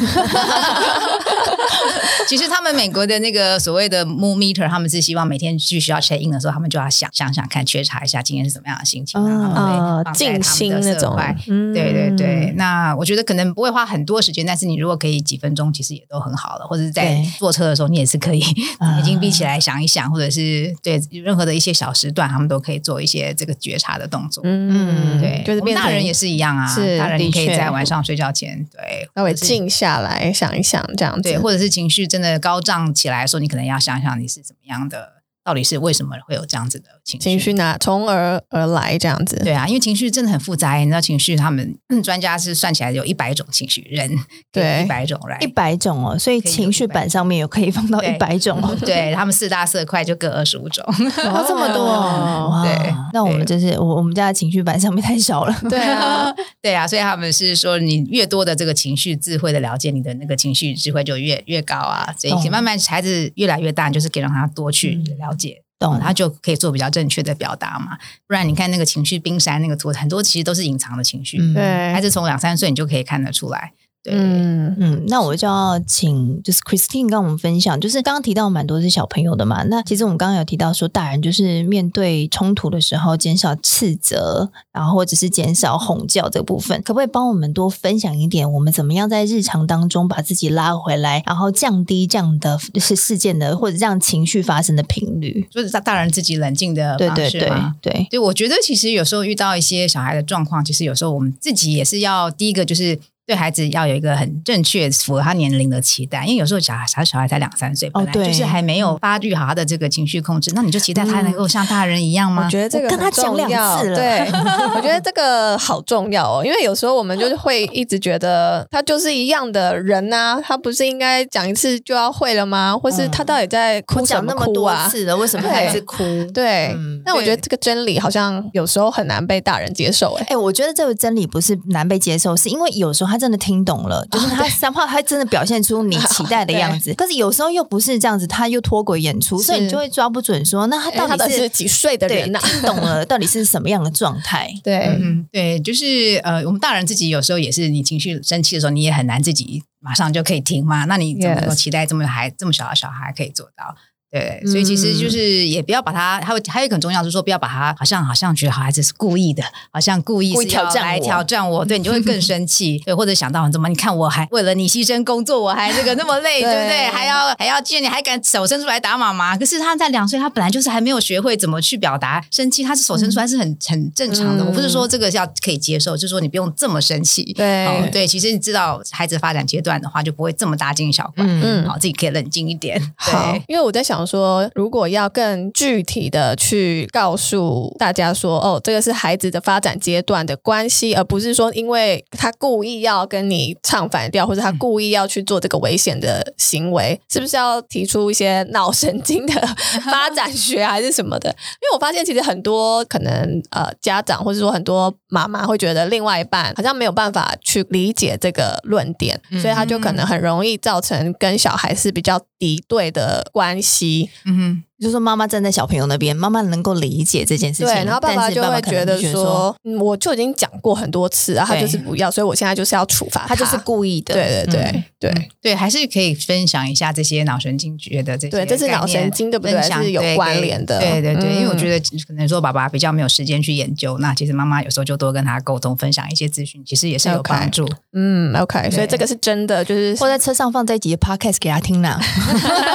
其实他们美国的那个所谓的 mood meter，他们是希望每天去学校 check in 的时候，他们就要想想想看，觉察一下今天是什么样的心情，然后啊，静心那种。对对对，那我觉得可能不会花很多时间，但是你如果可以几分钟，其实也都很好了。或者是在坐车的时候，你也是可以眼睛闭起来想一想，或者是对任何的一些小时段，他们都可以做一些这个觉察的动作。嗯，对，就是大人也是一样啊，大人你可以在晚上睡觉前，对，稍微静下来想一想，这样子，对，或者是情绪真的高涨起来的时候，你可能要想想你是怎么样的。到底是为什么会有这样子的情绪？情绪呢？从而而来这样子？对啊，因为情绪真的很复杂。你知道，情绪他们专家是算起来有一百种情绪，人对一百种来一百种哦，所以情绪板上面有可以放到一百种。对他们四大色块就各二十五种，哦，这么多。<laughs> 对，那我们就是我我们家的情绪板上面太少了。<laughs> 对啊，对啊，所以他们是说，你越多的这个情绪智慧的了解，你的那个情绪智慧就越越高啊。所以慢慢孩子越来越大，就是可以让他多去了解。解懂，他就可以做比较正确的表达嘛。不然你看那个情绪冰山那个图，很多其实都是隐藏的情绪。对，还是从两三岁你就可以看得出来。嗯嗯，那我就要请就是 Christine 跟我们分享，就是刚刚提到蛮多是小朋友的嘛。那其实我们刚刚有提到说，大人就是面对冲突的时候，减少斥责，然后或者是减少吼叫这部分，可不可以帮我们多分享一点？我们怎么样在日常当中把自己拉回来，然后降低这样的是事件的或者这样情绪发生的频率？就是大大人自己冷静的方式吗？对对对，对，我觉得其实有时候遇到一些小孩的状况，其实有时候我们自己也是要第一个就是。对孩子要有一个很正确符合他年龄的期待，因为有时候小孩小小孩才两三岁，本来就是还没有发育好他的这个情绪控制，那你就期待他能够像大人一样吗？我觉得这个跟他讲两次了，对，我觉得这个好重要哦，因为有时候我们就是会一直觉得他就是一样的人呐，他不是应该讲一次就要会了吗？或是他到底在哭什么哭啊？是的，为什么还是哭？对，那我觉得这个真理好像有时候很难被大人接受。哎，哎，我觉得这个真理不是难被接受，是因为有时候他真的听懂了，就是他三炮他真的表现出你期待的样子。<laughs> 可是有时候又不是这样子，他又脱轨演出，所以你就会抓不准说，那他到底是几岁的人呢？听懂了 <laughs> 到底是什么样的状态？对，嗯对，就是呃，我们大人自己有时候也是，你情绪生气的时候，你也很难自己马上就可以停嘛。那你怎么能够期待这么孩这么小的小孩可以做到？对，所以其实就是也不要把他，还有还有一个很重要，就是说不要把他好像好像觉得好孩子是故意的，好像故意是要来挑战我，对，你就会更生气，对，或者想到怎么你看我还为了你牺牲工作，我还这个那么累，<laughs> 对不对？还要还要见你还敢手伸出来打妈妈，可是他在两岁，他本来就是还没有学会怎么去表达生气，他是手伸出来是很很正常的。我不是说这个要可以接受，就是说你不用这么生气，对。对，其实你知道孩子发展阶段的话，就不会这么大惊小怪，嗯，好，自己可以冷静一点，对，因为我在想。说，如果要更具体的去告诉大家说，哦，这个是孩子的发展阶段的关系，而不是说因为他故意要跟你唱反调，或者他故意要去做这个危险的行为，<laughs> 是不是要提出一些脑神经的发展学还是什么的？因为我发现其实很多可能呃家长或者说很多妈妈会觉得另外一半好像没有办法去理解这个论点，所以他就可能很容易造成跟小孩是比较敌对的关系。嗯哼。就是说妈妈站在小朋友那边，妈妈能够理解这件事情，对，然后爸爸就会觉得说，说我就已经讲过很多次啊，他就是不要，所以我现在就是要处罚他，他就是故意的，对对对、嗯、对对，还是可以分享一下这些脑神经觉的这些，对，这是脑神经对不对？是有关联的，对对对，对，因为我觉得可能说爸爸比较没有时间去研究，那其实妈妈有时候就多跟他沟通，分享一些资讯，其实也是有帮助。嗯，OK，所以这个是真的，就是或在车上放这一集 Podcast 给他听呢。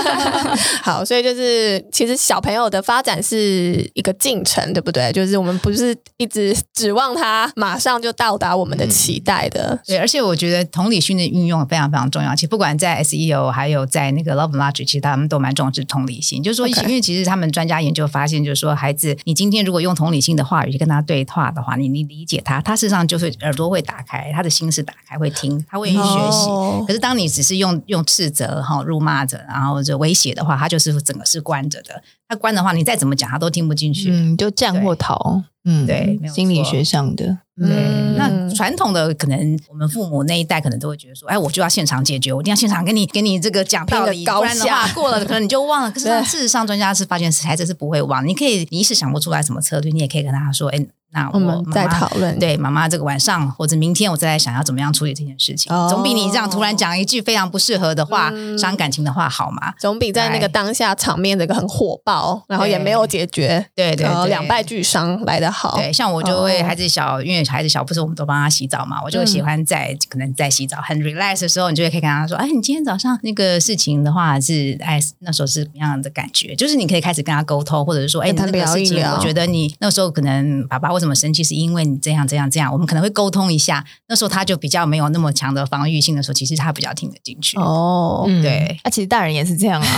<laughs> 好，所以就是其实小朋友的发展是一个进程，对不对？就是我们不是一直指望他马上就到达我们的期待的。嗯、对，而且我觉得同理心的运用非常非常重要。其实不管在 SEO 还有在那个 Love Logic，其实他们都蛮重视同理心。就是说.因为其实他们专家研究发现，就是说，孩子，你今天如果用同理心的话语去跟他对话的话，你你理解他，他事实上就是耳朵会打开，他的心是打开，会听，他会学习。Oh. 可是当你只是用用斥责哈、辱骂着，然后就威胁的话，他就是整个是关着的。他关的话，你再怎么讲，他都听不进去。嗯，就战或逃。嗯，对，心理学上的。对，嗯、那传统的可能我们父母那一代可能都会觉得说，哎，我就要现场解决，我一定要现场给你给你这个讲道理，不然的话过了可能你就忘了。可是 <laughs> 事实上，专家是发现孩子是不会忘。你可以你一时想不出来什么策略，你也可以跟他说，哎。那我们再讨论。对，妈妈这个晚上或者明天，我再来想要怎么样处理这件事情，总比你这样突然讲一句非常不适合的话、伤感情的话好嘛？总比在那个当下场面这个很火爆，然后也没有解决，对对，两败俱伤来得好。对，像我就会孩子小，因为孩子小，不是我们都帮他洗澡嘛，我就喜欢在可能在洗澡很 relax 的时候，你就会可以跟他说：“哎，你今天早上那个事情的话是哎那时候是什么样的感觉？”就是你可以开始跟他沟通，或者是说：“哎，那个事情，我觉得你那时候可能爸爸为什么生气，是因为。你这样这样这样，我们可能会沟通一下。那时候他就比较没有那么强的防御性的时候，其实他比较听得进去。哦，对，那、啊、其实大人也是这样啊。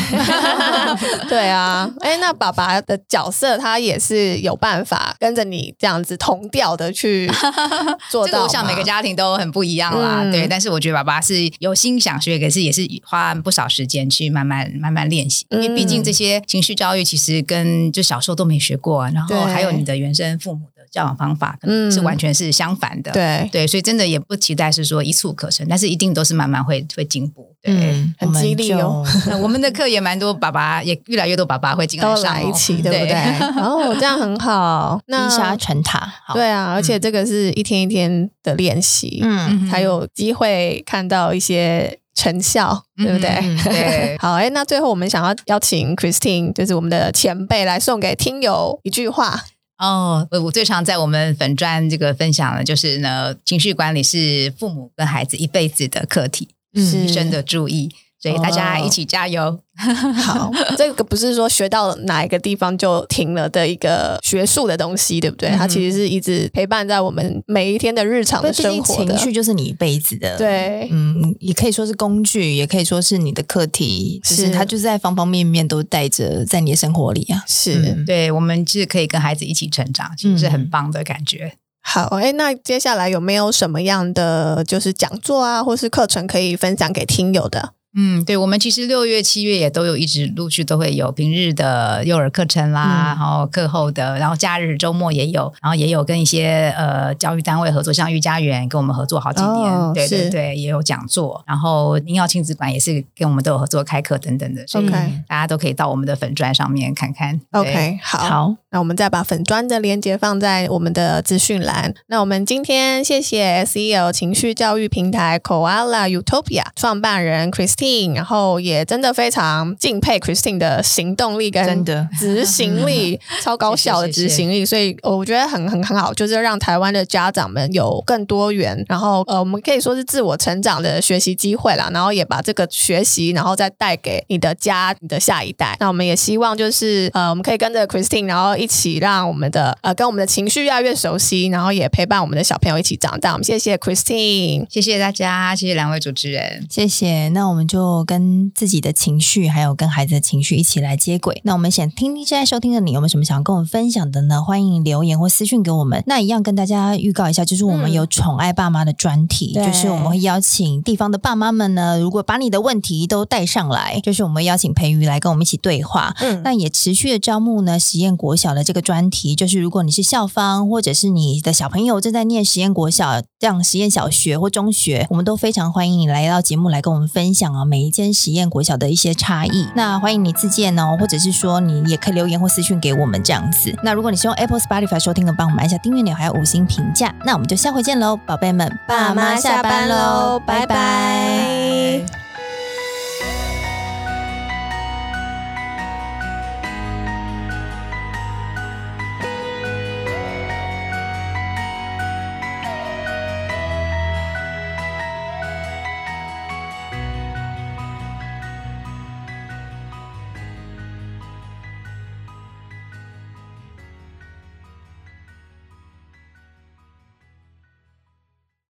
<laughs> 对啊，哎，那爸爸的角色他也是有办法跟着你这样子同调的去 <laughs> 做到。这个我想每个家庭都很不一样啦。嗯、对，但是我觉得爸爸是有心想学，可是也是花不少时间去慢慢慢慢练习。因为毕竟这些情绪教育其实跟就小时候都没学过，然后还有你的原生父母。教养方法可能是完全是相反的，嗯、对。对，所以真的也不期待是说一蹴可成，但是一定都是慢慢会会进步，对，嗯、很激励哦。<laughs> 我，我们的课也蛮多，爸爸也越来越多，爸爸会进来上、哦、一起，对不对？<laughs> 哦，这样很好，那积沙成塔，对啊，而且这个是一天一天的练习，嗯，才有机会看到一些成效，对不对？嗯、对，<laughs> 好，哎，那最后我们想要邀请 Christine，就是我们的前辈，来送给听友一句话。哦，我我最常在我们粉专这个分享的，就是呢，情绪管理是父母跟孩子一辈子的课题，嗯一生的注意。所以大家一起加油。<laughs> 好，这个不是说学到哪一个地方就停了的一个学术的东西，对不对？嗯、它其实是一直陪伴在我们每一天的日常的生活的。情绪就是你一辈子的，对，嗯，也可以说是工具，也可以说是你的课题，是就是它就是在方方面面都带着在你的生活里啊。是，嗯、对，我们是可以跟孩子一起成长，其实是很棒的感觉。嗯、好，哎，那接下来有没有什么样的就是讲座啊，或是课程可以分享给听友的？嗯，对，我们其实六月、七月也都有一直陆续都会有平日的幼儿课程啦，嗯、然后课后的，然后假日、周末也有，然后也有跟一些呃教育单位合作，像育家园跟我们合作好几年，哦、对对对，也有讲座，然后宁耀亲子馆也是跟我们都有合作开课等等的，所以大家都可以到我们的粉砖上面看看。OK，好，好，那我们再把粉砖的链接放在我们的资讯栏。那我们今天谢谢 SEL 情绪教育平台 Koala Utopia 创办人 Christine。然后也真的非常敬佩 Christine 的行动力跟执行力，<laughs> 超高效的执行力，所以我觉得很很很好，就是让台湾的家长们有更多元，然后呃，我们可以说是自我成长的学习机会啦，然后也把这个学习，然后再带给你的家、你的下一代。那我们也希望就是呃，我们可以跟着 Christine，然后一起让我们的呃，跟我们的情绪越来越熟悉，然后也陪伴我们的小朋友一起长大。我们谢谢 Christine，谢谢大家，谢谢两位主持人，谢谢。那我们就。就跟自己的情绪，还有跟孩子的情绪一起来接轨。那我们想听听现在收听的你有没有什么想跟我们分享的呢？欢迎留言或私讯给我们。那一样跟大家预告一下，就是我们有宠爱爸妈的专题，嗯、就是我们会邀请地方的爸妈们呢，如果把你的问题都带上来，就是我们邀请培瑜来跟我们一起对话。嗯，那也持续的招募呢，实验国小的这个专题，就是如果你是校方，或者是你的小朋友正在念实验国小这样实验小学或中学，我们都非常欢迎你来到节目来跟我们分享啊。每一间实验国小的一些差异，那欢迎你自荐哦，或者是说你也可以留言或私讯给我们这样子。那如果你是用 Apple Spotify 收听的，帮我们按下订阅钮，还有五星评价。那我们就下回见喽，宝贝们，爸妈下班喽，拜拜。